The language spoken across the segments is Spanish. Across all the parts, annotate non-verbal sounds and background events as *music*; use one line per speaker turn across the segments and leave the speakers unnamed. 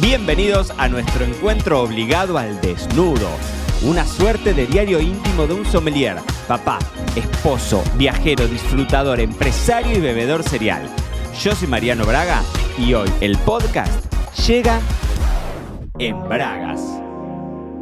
Bienvenidos a nuestro encuentro obligado al desnudo. Una suerte de diario íntimo de un sommelier, papá, esposo, viajero, disfrutador, empresario y bebedor serial. Yo soy Mariano Braga y hoy el podcast llega en Bragas.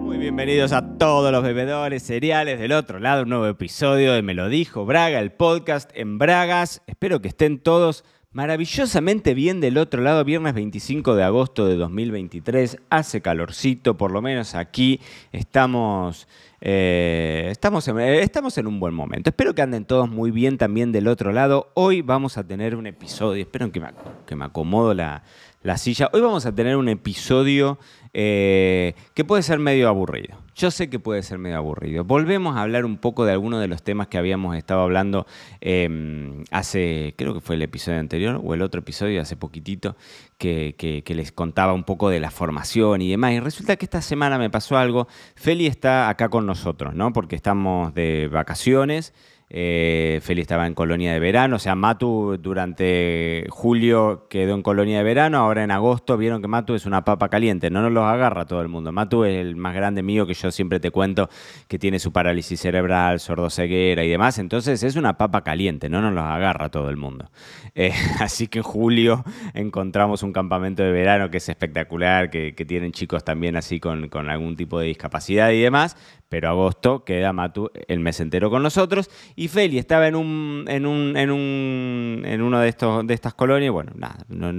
Muy bienvenidos a todos los bebedores cereales del otro lado, un nuevo episodio de Me lo dijo Braga, el podcast en Bragas. Espero que estén todos maravillosamente bien del otro lado, viernes 25 de agosto de 2023, hace calorcito, por lo menos aquí estamos, eh, estamos, en, estamos en un buen momento. Espero que anden todos muy bien también del otro lado. Hoy vamos a tener un episodio, espero que me, que me acomodo la, la silla. Hoy vamos a tener un episodio eh, que puede ser medio aburrido. Yo sé que puede ser medio aburrido. Volvemos a hablar un poco de algunos de los temas que habíamos estado hablando em, hace, creo que fue el episodio anterior o el otro episodio hace poquitito, que, les contaba un poco de la formación y demás. Y resulta que esta semana me pasó algo. Feli está acá con nosotros, ¿no? Porque estamos de vacaciones. Eh, Feli estaba en colonia de verano, o sea, Matu durante julio quedó en colonia de verano, ahora en agosto vieron que Matu es una papa caliente, no nos los agarra todo el mundo. Matu es el más grande mío que yo siempre te cuento que tiene su parálisis cerebral, sordoceguera y demás, entonces es una papa caliente, no nos los agarra todo el mundo. Eh, *laughs* así que en julio encontramos un campamento de verano que es espectacular, que, tienen chicos también así con, con algún tipo de discapacidad y demás, pero agosto queda Matu el mes entero con nosotros y Feli estaba en un en un en un en uno de estos de estas colonias, bueno, nada, no,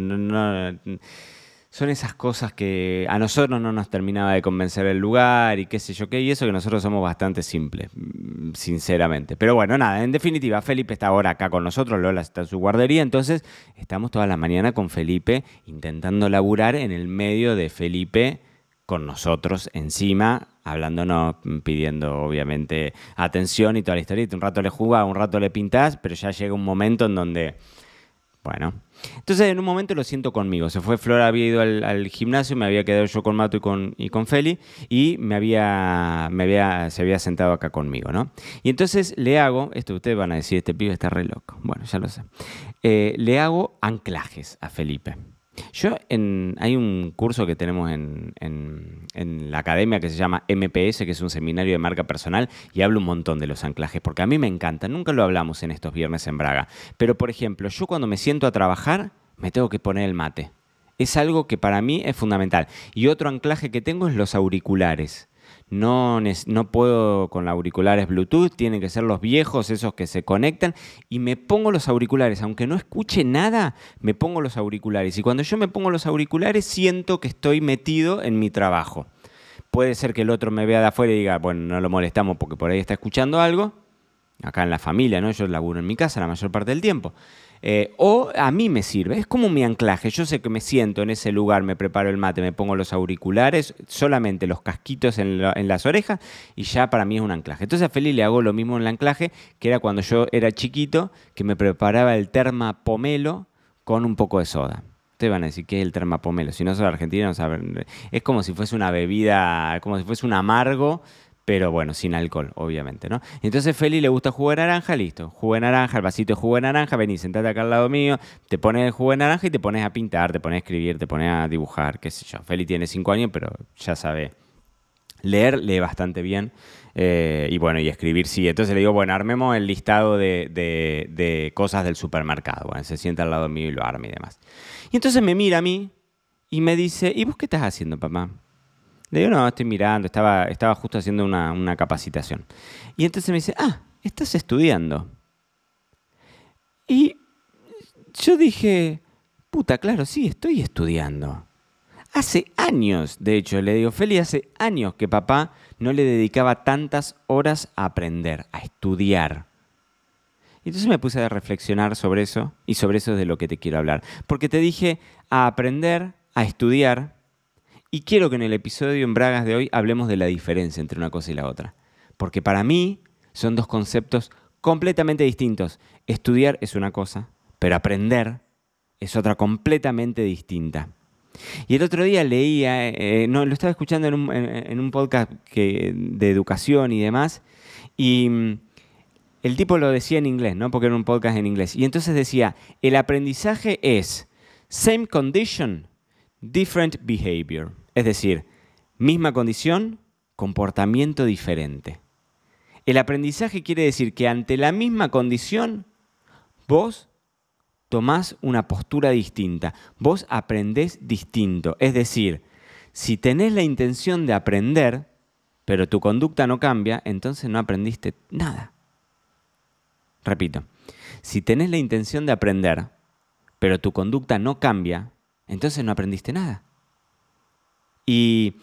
son esas cosas que a nosotros no nos terminaba de convencer el lugar y qué sé yo qué, y eso que nosotros somos bastante simples, sinceramente. Pero bueno, nada, en definitiva, Felipe está ahora acá con nosotros, Lola está en su guardería, entonces estamos toda la mañana con Felipe intentando laburar en el medio de Felipe con nosotros encima, hablándonos, pidiendo obviamente atención y toda la historia. Un rato le jugás, un rato le pintás, pero ya llega un momento en donde, bueno. Entonces en un momento lo siento conmigo. Se fue Flora, había ido al, gimnasio, me había quedado yo con Mato y con, y con Feli y me había, me había, se había sentado acá conmigo, ¿no? Y entonces le hago, esto ustedes van a decir, este pibe está re loco. Bueno, ya lo sé. Eh, le hago anclajes a Felipe. Yo en, hay un curso que tenemos en, la academia que se llama MPS, que es un seminario de marca personal, y hablo un montón de los anclajes, porque a mí me encanta. Nunca lo hablamos en estos viernes en Braga. Pero, por ejemplo, yo cuando me siento a trabajar, me tengo que poner el mate. Es algo que para mí es fundamental. Y otro anclaje que tengo es los auriculares no, no puedo con auriculares Bluetooth, tienen que ser los viejos, esos que se conectan, y me pongo los auriculares, aunque no escuche nada, me pongo los auriculares. Y cuando yo me pongo los auriculares, siento que estoy metido en mi trabajo. Puede ser que el otro me vea de afuera y diga, bueno, no lo molestamos porque por ahí está escuchando algo. Acá en la familia, ¿no? Yo laburo en mi casa la mayor parte del tiempo. Eh, o a mí me sirve, es como mi anclaje. Yo sé que me siento en ese lugar, me preparo el mate, me pongo los auriculares, solamente los casquitos en, las orejas y ya para mí es un anclaje. Entonces a Feli le hago lo mismo en el anclaje, que era cuando yo era chiquito, que me preparaba el terma pomelo con un poco de soda. Ustedes van a decir, ¿qué es el termapomelo? Si no son argentinos, no saben. Es como si fuese una bebida, como si fuese un amargo, pero bueno, sin alcohol, obviamente, ¿no? Entonces Feli le gusta jugo de naranja, listo. Jugo naranja, el vasito de jugo de naranja, vení, sentate acá al lado mío, te pones el jugo de naranja y te pones a pintar, te pones a escribir, te pones a dibujar, qué sé yo. Feli tiene cinco años, pero ya sabe leer, lee bastante bien. Eh, y bueno, y escribir sí. Entonces le digo, bueno, armemos el listado de, de, cosas del supermercado. Bueno, se sienta al lado mío y lo arma y demás. Y entonces me mira a mí y me dice, ¿y vos qué estás haciendo, papá? Le digo, no, estoy mirando, estaba, estaba justo haciendo una, capacitación. Y entonces me dice, ah, estás estudiando. Y yo dije, puta, claro, sí, estoy estudiando. Hace años, de hecho, le digo, Feli, hace años que papá no le dedicaba tantas horas a aprender, a estudiar. Y entonces me puse a reflexionar sobre eso y sobre eso es de lo que te quiero hablar. Porque te dije a aprender, a estudiar, y quiero que en el episodio en Bragas de hoy hablemos de la diferencia entre una cosa y la otra. Porque para mí son dos conceptos completamente distintos. Estudiar es una cosa, pero aprender es otra completamente distinta. Y el otro día leía, eh, no, lo estaba escuchando en un, podcast de educación y demás, y mm, el tipo lo decía en inglés, ¿no? Porque era un podcast en inglés. Y entonces decía, el aprendizaje es same condition, different behavior. Es decir, misma condición, comportamiento diferente. El aprendizaje quiere decir que ante la misma condición, vos tomás una postura distinta, vos aprendés distinto. Es decir, si tenés la intención de aprender, pero tu conducta no cambia, entonces no aprendiste nada. Repito, si tenés la intención de aprender, pero tu conducta no cambia, entonces no aprendiste nada. Y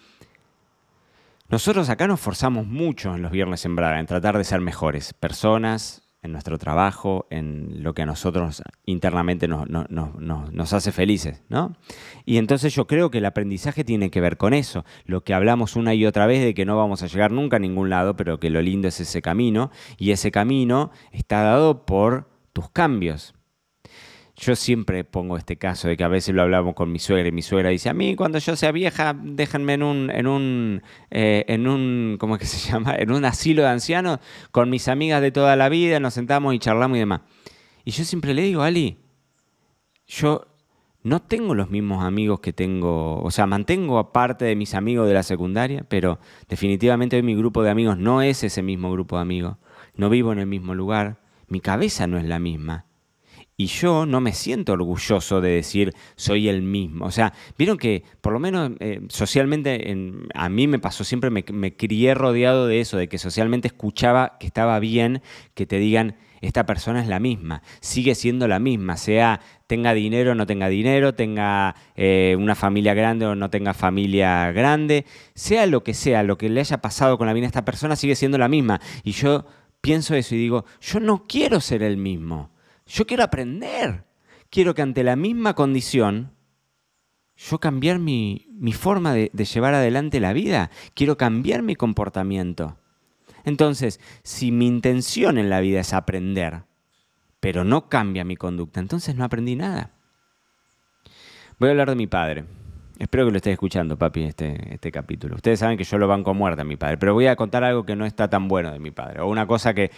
nosotros acá nos forzamos mucho en los viernes en Braga, en tratar de ser mejores personas, en nuestro trabajo, en lo que a nosotros internamente nos, hace felices, ¿no? Y entonces yo creo que el aprendizaje tiene que ver con eso, lo que hablamos una y otra vez de que no vamos a llegar nunca a ningún lado, pero que lo lindo es ese camino, y ese camino está dado por tus cambios. Yo siempre pongo este caso de que a veces lo hablamos con mi suegra y mi suegra dice, a mí cuando yo sea vieja, déjenme en un, en un, eh, en un, ¿cómo es que se *laughs* llama? En un asilo de ancianos con mis amigas de toda la vida, nos sentamos y charlamos y demás. Y yo siempre le digo, Ali, yo no tengo los mismos amigos que tengo, o sea, mantengo aparte de mis amigos de la secundaria, pero definitivamente hoy mi grupo de amigos no es ese mismo grupo de amigos, no vivo en el mismo lugar, mi cabeza no es la misma. Y yo no me siento orgulloso de decir soy el mismo. O sea, vieron que por lo menos eh, socialmente a mí me pasó, siempre me, me, crié rodeado de eso, de que socialmente escuchaba que estaba bien que te digan esta persona es la misma, sigue siendo la misma, sea tenga dinero o no tenga dinero, tenga eh, una familia grande o no tenga familia grande, sea lo que sea, lo que le haya pasado con la vida a esta persona sigue siendo la misma. Y yo pienso eso y digo, yo no quiero ser el mismo. Yo quiero aprender. Quiero que ante la misma condición, yo cambiar mi, forma de, de llevar adelante la vida. Quiero cambiar mi comportamiento. Entonces, si mi intención en la vida es aprender, pero no cambia mi conducta, entonces no aprendí nada. Voy a hablar de mi padre. Espero que lo estés escuchando, papi, este, este capítulo. Ustedes saben que yo lo banco a muerte a mi padre, pero voy a contar algo que no está tan bueno de mi padre, o una cosa que,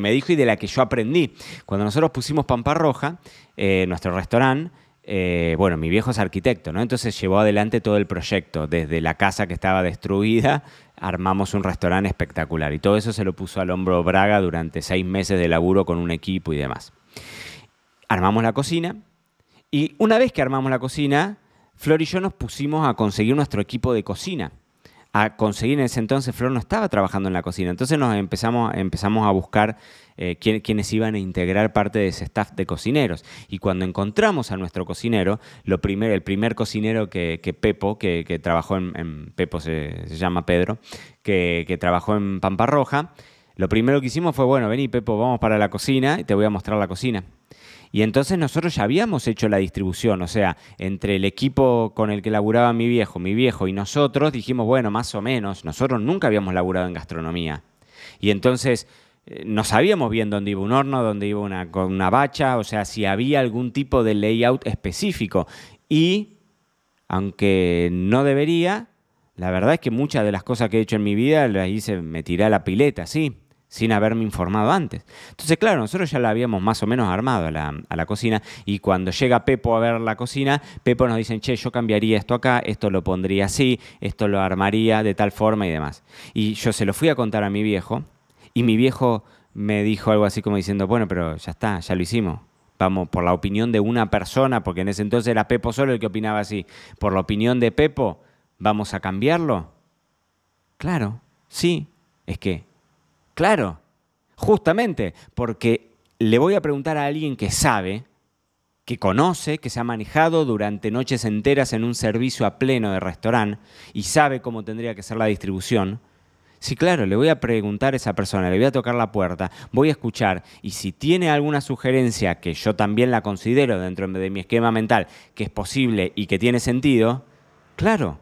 me dijo y de la que yo aprendí. Cuando nosotros pusimos Pampa Roja, eh, nuestro restaurante, eh, bueno, mi viejo es arquitecto, ¿no? Entonces llevó adelante todo el proyecto. Desde la casa que estaba destruida, armamos un restaurante espectacular. Y todo eso se lo puso al hombro Braga durante seis meses de laburo con un equipo y demás. Armamos la cocina, y una vez que armamos la cocina, Flor y yo nos pusimos a conseguir nuestro equipo de cocina. A conseguir en ese entonces, Flor no estaba trabajando en la cocina. Entonces nos empezamos, empezamos a buscar eh, quienes iban a integrar parte de ese staff de cocineros. Y cuando encontramos a nuestro cocinero, lo primer, el primer cocinero que, Pepo, que, trabajó en, Pepo se, llama Pedro, que, que trabajó en Pampa Roja, lo primero que hicimos fue, bueno, vení Pepo, vamos para la cocina y te voy a mostrar la cocina. Y entonces nosotros ya habíamos hecho la distribución, o sea, entre el equipo con el que laburaba mi viejo, mi viejo y nosotros dijimos, bueno, más o menos, nosotros nunca habíamos laburado en gastronomía. Y entonces eh, no sabíamos bien dónde iba un horno, dónde iba una, una bacha, o sea, si había algún tipo de layout específico. Y, aunque no debería, la verdad es que muchas de las cosas que he hecho en mi vida las hice, me tiré a la pileta, sí sin haberme informado antes. Entonces, claro, nosotros ya la habíamos más o menos armado a la, cocina y cuando llega Pepo a ver la cocina, Pepo nos dice, che, yo cambiaría esto acá, esto lo pondría así, esto lo armaría de tal forma y demás. Y yo se lo fui a contar a mi viejo y mi viejo me dijo algo así como diciendo, bueno, pero ya está, ya lo hicimos. Vamos, por la opinión de una persona, porque en ese entonces era Pepo solo el que opinaba así, por la opinión de Pepo, ¿vamos a cambiarlo? Claro, sí, es que Claro, justamente porque le voy a preguntar a alguien que sabe, que conoce, que se ha manejado durante noches enteras en un servicio a pleno de restaurante y sabe cómo tendría que ser la distribución. Sí, claro, le voy a preguntar a esa persona, le voy a tocar la puerta, voy a escuchar y si tiene alguna sugerencia que yo también la considero dentro de mi esquema mental que es posible y que tiene sentido, claro,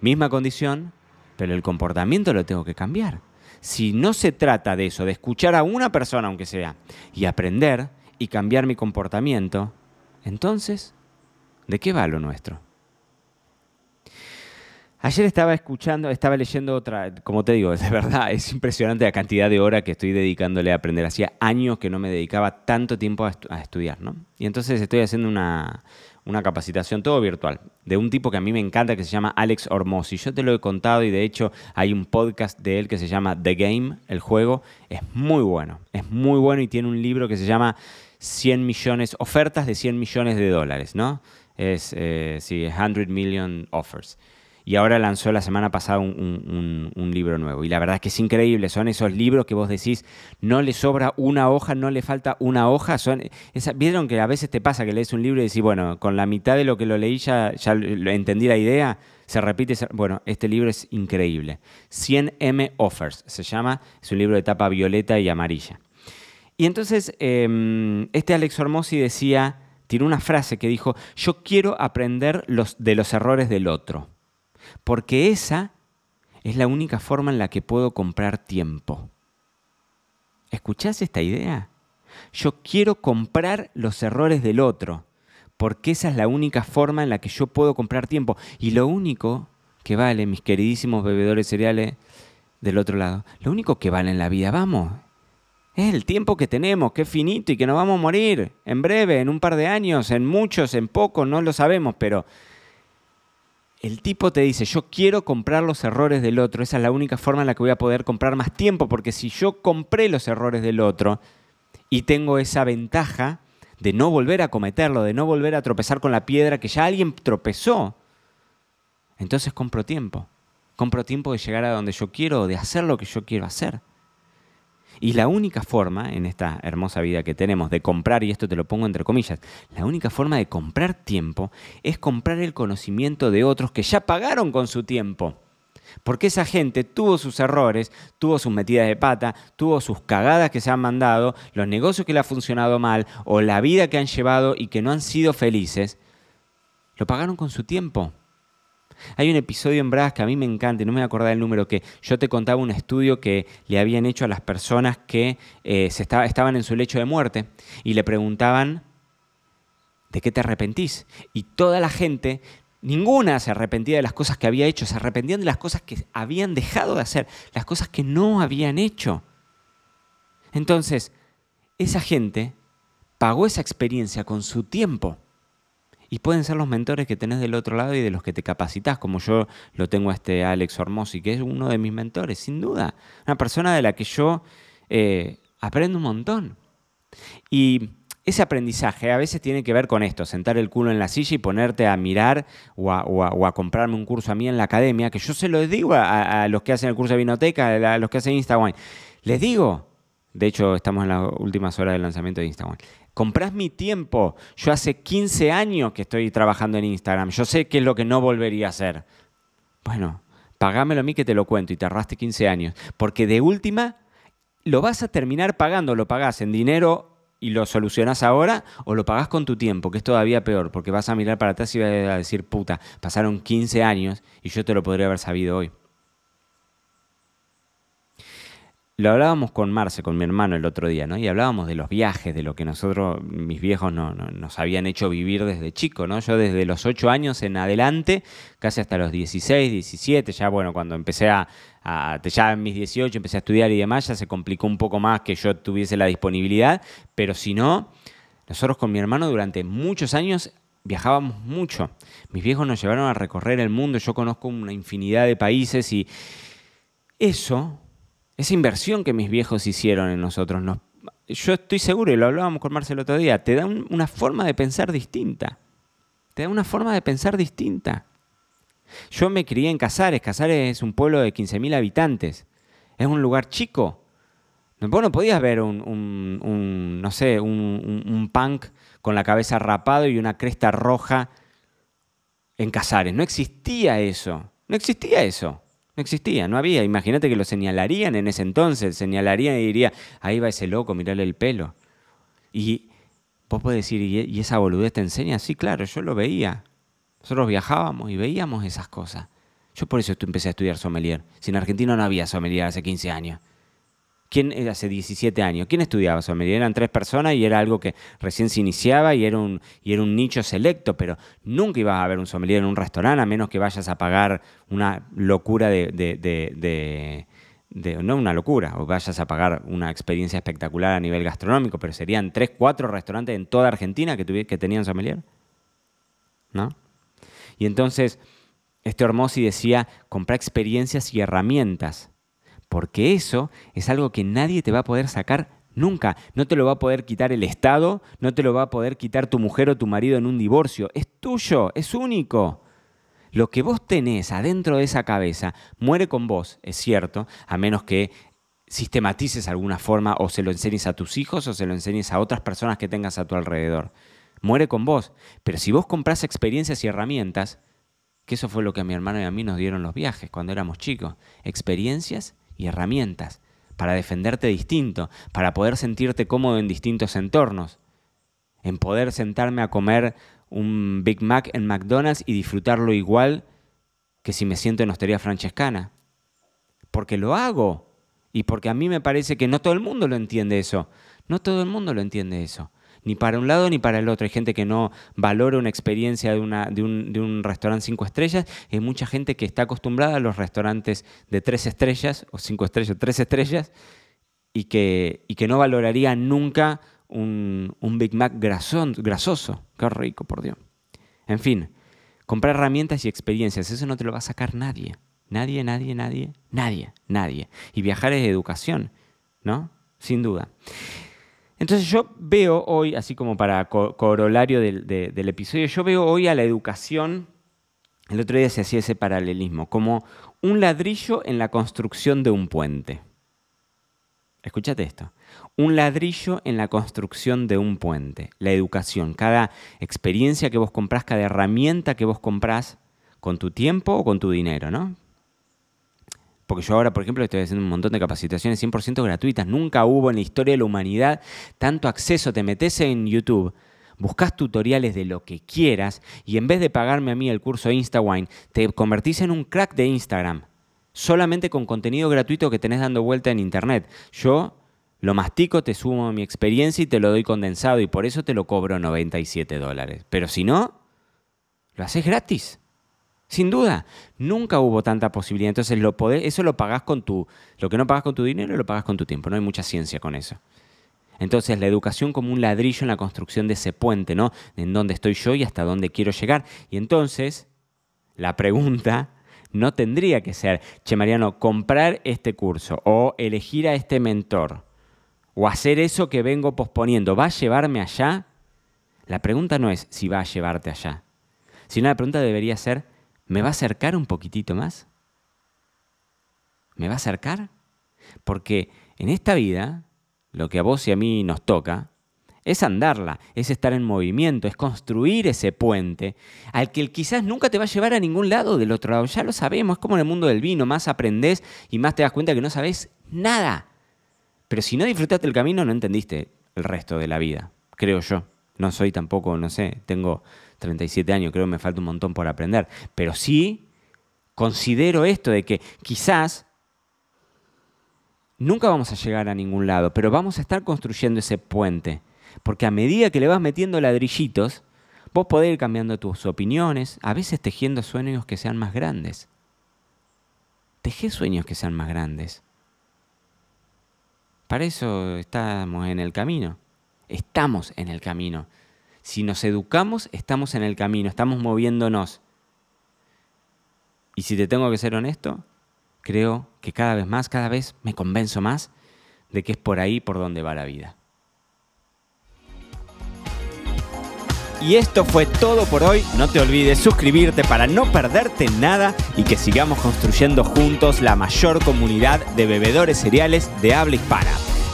misma condición, pero el comportamiento lo tengo que cambiar si no se trata de eso, de escuchar a una persona aunque sea, y aprender y cambiar mi comportamiento, entonces, ¿de qué va lo nuestro? Ayer estaba escuchando, estaba leyendo otra, como te digo, *laughs* de verdad es impresionante la cantidad de horas que estoy dedicándole a aprender. Hacía años que no me dedicaba tanto tiempo a, estudiar, ¿no? Y entonces estoy haciendo una, una capacitación todo virtual de un tipo que a mí me encanta que se llama Alex Hormozzi. Yo te lo he contado y de hecho hay un podcast de él que se llama The Game, el juego. Es muy bueno, es muy bueno y tiene un libro que se llama 100 millones, ofertas de 100 millones de dólares, ¿no? Es, eh, sí, 100 million offers y ahora lanzó la semana pasada un, libro nuevo. Y la verdad es que es increíble, son esos libros que vos decís, no le sobra una hoja, no le falta una hoja. ¿Vieron que a veces te pasa que lees un libro y decís, bueno, con la mitad de lo que lo leí ya, ya entendí la idea? Se repite, bueno, este libro es increíble. 100M Offers se llama, es un libro de tapa violeta y amarilla. Y entonces, em, este Alex Hormozzi decía, tiene una frase que dijo, yo quiero aprender los, de los errores del otro porque esa es la única forma en la que puedo comprar tiempo. ¿Escuchás esta idea? Yo quiero comprar los errores del otro, porque esa es la única forma en la que yo puedo comprar tiempo. Y lo único que vale, mis queridísimos bebedores cereales del otro lado, lo único que vale en la vida, vamos, es el tiempo que tenemos, que es finito y que nos vamos a morir en breve, en un par de años, en muchos, en pocos, no lo sabemos, pero el tipo te dice, yo quiero comprar los errores del otro, esa es la única forma en la que voy a poder comprar más tiempo, porque si yo compré los errores del otro y tengo esa ventaja de no volver a cometerlo, de no volver a tropezar con la piedra que ya alguien tropezó, entonces compro tiempo. Compro tiempo de llegar a donde yo quiero, de hacer lo que yo quiero hacer. Y la única forma, en esta hermosa vida que tenemos, de comprar, y esto te lo pongo entre comillas, la única forma de comprar tiempo es comprar el conocimiento de otros que ya pagaron con su tiempo. Porque esa gente tuvo sus errores, tuvo sus metidas de pata, tuvo sus cagadas que se han mandado, los negocios que le han funcionado mal o la vida que han llevado y que no han sido felices, lo pagaron con su tiempo. Hay un episodio en Brass que a mí me encanta, y no me voy a el número, que yo te contaba un estudio que le habían hecho a las personas que eh, se estaban en su lecho de muerte y le preguntaban, ¿de qué te arrepentís? Y toda la gente, ninguna se arrepentía de las cosas que había hecho, se arrepentían de las cosas que habían dejado de hacer, las cosas que no habían hecho. Entonces, esa gente pagó esa experiencia con su tiempo. Y pueden ser los mentores que tenés del otro lado y de los que te capacitas, como yo lo tengo a este Alex Hormozzi, que es uno de mis mentores, sin duda. Una persona de la que yo eh, aprendo un montón. Y ese aprendizaje a veces tiene que ver con esto, sentar el culo en la silla y ponerte a mirar o a, comprarme un curso a mí en la academia, que yo se lo digo a, los que hacen el curso de vinoteca, a los que hacen Instagram. Les digo, de hecho estamos en las últimas horas del lanzamiento de Instagram, comprás mi tiempo. Yo hace 15 años que estoy trabajando en Instagram. Yo sé qué es lo que no volvería a hacer. Bueno, pagámelo a mí que te lo cuento y te arraste 15 años. Porque de última, lo vas a terminar pagando. Lo pagás en dinero y lo solucionás ahora o lo pagás con tu tiempo, que es todavía peor, porque vas a mirar para atrás y vas a decir, puta, pasaron 15 años y yo te lo podría haber sabido hoy. Lo hablábamos con Marce, con mi hermano el otro día, ¿no? Y hablábamos de los viajes, de lo que nosotros, mis viejos, no, nos habían hecho vivir desde chico, ¿no? Yo desde los 8 años en adelante, casi hasta los 16, 17, ya bueno, cuando empecé a, ya en mis 18 empecé a estudiar y demás, ya se complicó un poco más que yo tuviese la disponibilidad, pero si no, nosotros con mi hermano durante muchos años viajábamos mucho. Mis viejos nos llevaron a recorrer el mundo, yo conozco una infinidad de países y eso esa inversión que mis viejos hicieron en nosotros, yo estoy seguro, y lo hablábamos con Marcelo otro día, te da una forma de pensar distinta. Te da una forma de pensar distinta. Yo me crié en Casares. Casares es un pueblo de 15.000 habitantes. Es un lugar chico. Vos no podías ver un, no sé, un, punk con la cabeza rapado y una cresta roja en Casares. No existía eso. No existía eso. No existía, no había. Imagínate que lo señalarían en ese entonces, señalarían y diría, ahí va ese loco, mirale el pelo. Y vos podés decir, ¿y esa boludez te enseña? Sí, claro, yo lo veía. Nosotros viajábamos y veíamos esas cosas. Yo por eso empecé a estudiar sommelier. Si en Argentina no había sommelier hace 15 años. ¿Quién hace 17 años? ¿Quién estudiaba sommelier? Eran tres personas y era algo que recién se iniciaba y era un, y era un nicho selecto, pero nunca ibas a ver un sommelier en un restaurante a menos que vayas a pagar una locura de, no una locura, o vayas a pagar una experiencia espectacular a nivel gastronómico, pero serían tres, cuatro restaurantes en toda Argentina que, que tenían sommelier. ¿no? Y entonces, este Hormosi decía, compra experiencias y herramientas, porque eso es algo que nadie te va a poder sacar nunca. No te lo va a poder quitar el Estado, no te lo va a poder quitar tu mujer o tu marido en un divorcio. Es tuyo, es único. Lo que vos tenés adentro de esa cabeza muere con vos, es cierto, a menos que sistematices alguna forma o se lo enseñes a tus hijos o se lo enseñes a otras personas que tengas a tu alrededor. Muere con vos. Pero si vos compras experiencias y herramientas, que eso fue lo que a mi hermano y a mí nos dieron los viajes cuando éramos chicos, experiencias y herramientas para defenderte distinto, para poder sentirte cómodo en distintos entornos, en poder sentarme a comer un Big Mac en McDonald's y disfrutarlo igual que si me siento en Hostería Francescana. Porque lo hago. Y porque a mí me parece que no todo el mundo lo entiende eso. No todo el mundo lo entiende eso. Ni para un lado ni para el otro. Hay gente que no valora una experiencia de, un, restaurante cinco estrellas. Hay mucha gente que está acostumbrada a los restaurantes de tres estrellas, o cinco estrellas, tres estrellas, y que, no valoraría nunca un, Big Mac grasoso. Qué rico, por Dios. En fin, comprar herramientas y experiencias, eso no te lo va a sacar nadie. Nadie, nadie, nadie, nadie, nadie. Y viajar es educación, ¿no? Sin duda. Entonces yo veo hoy, así como para corolario del, del, episodio, yo veo hoy a la educación, el otro día se hacía ese paralelismo, como un ladrillo en la construcción de un puente. Escúchate esto. Un ladrillo en la construcción de un puente. La educación. Cada experiencia que vos comprás, cada herramienta que vos comprás con tu tiempo o con tu dinero, ¿no? Porque yo ahora, por ejemplo, estoy haciendo un montón de capacitaciones 100% gratuitas. Nunca hubo en la historia de la humanidad tanto acceso. Te metes en YouTube, buscas tutoriales de lo que quieras y en vez de pagarme a mí el curso InstaWine, te convertís en un crack de Instagram. Solamente con contenido gratuito que tenés dando vuelta en Internet. Yo lo mastico, te sumo mi experiencia y te lo doy condensado y por eso te lo cobro 97 dólares. Pero si no, lo haces gratis. Sin duda, nunca hubo tanta posibilidad. Entonces, lo eso lo pagás con tu. Lo que no pagas con tu dinero, lo pagas con tu tiempo. No hay mucha ciencia con eso. Entonces, la educación como un ladrillo en la construcción de ese puente, ¿no? En dónde estoy yo y hasta dónde quiero llegar. Y entonces, la pregunta no tendría que ser, che, Mariano, comprar este curso o elegir a este mentor o hacer eso que vengo posponiendo, ¿va a llevarme allá? La pregunta no es si va a llevarte allá, sino la pregunta debería ser, ¿Me va a acercar un poquitito más? ¿Me va a acercar? Porque en esta vida, lo que a vos y a mí nos toca, es andarla, es estar en movimiento, es construir ese puente al que quizás nunca te va a llevar a ningún lado del otro lado. Ya lo sabemos, es como en el mundo del vino, más aprendés y más te das cuenta que no sabes nada. Pero si no disfrutaste el camino, no entendiste el resto de la vida, creo yo. No soy tampoco, no sé, tengo 37 años, creo que me falta un montón por aprender. Pero sí considero esto de que quizás nunca vamos a llegar a ningún lado, pero vamos a estar construyendo ese puente. Porque a medida que le vas metiendo ladrillitos, vos podés ir cambiando tus opiniones, a veces tejiendo sueños que sean más grandes. Teje sueños que sean más grandes. Para eso estamos en el camino. Estamos en el camino. Si nos educamos, estamos en el camino, estamos moviéndonos. Y si te tengo que ser honesto, creo que cada vez más, cada vez me convenzo más de que es por ahí por donde va la vida. Y esto fue todo por hoy. No te olvides suscribirte para no perderte nada y que sigamos construyendo juntos la mayor comunidad de bebedores cereales de habla hispana.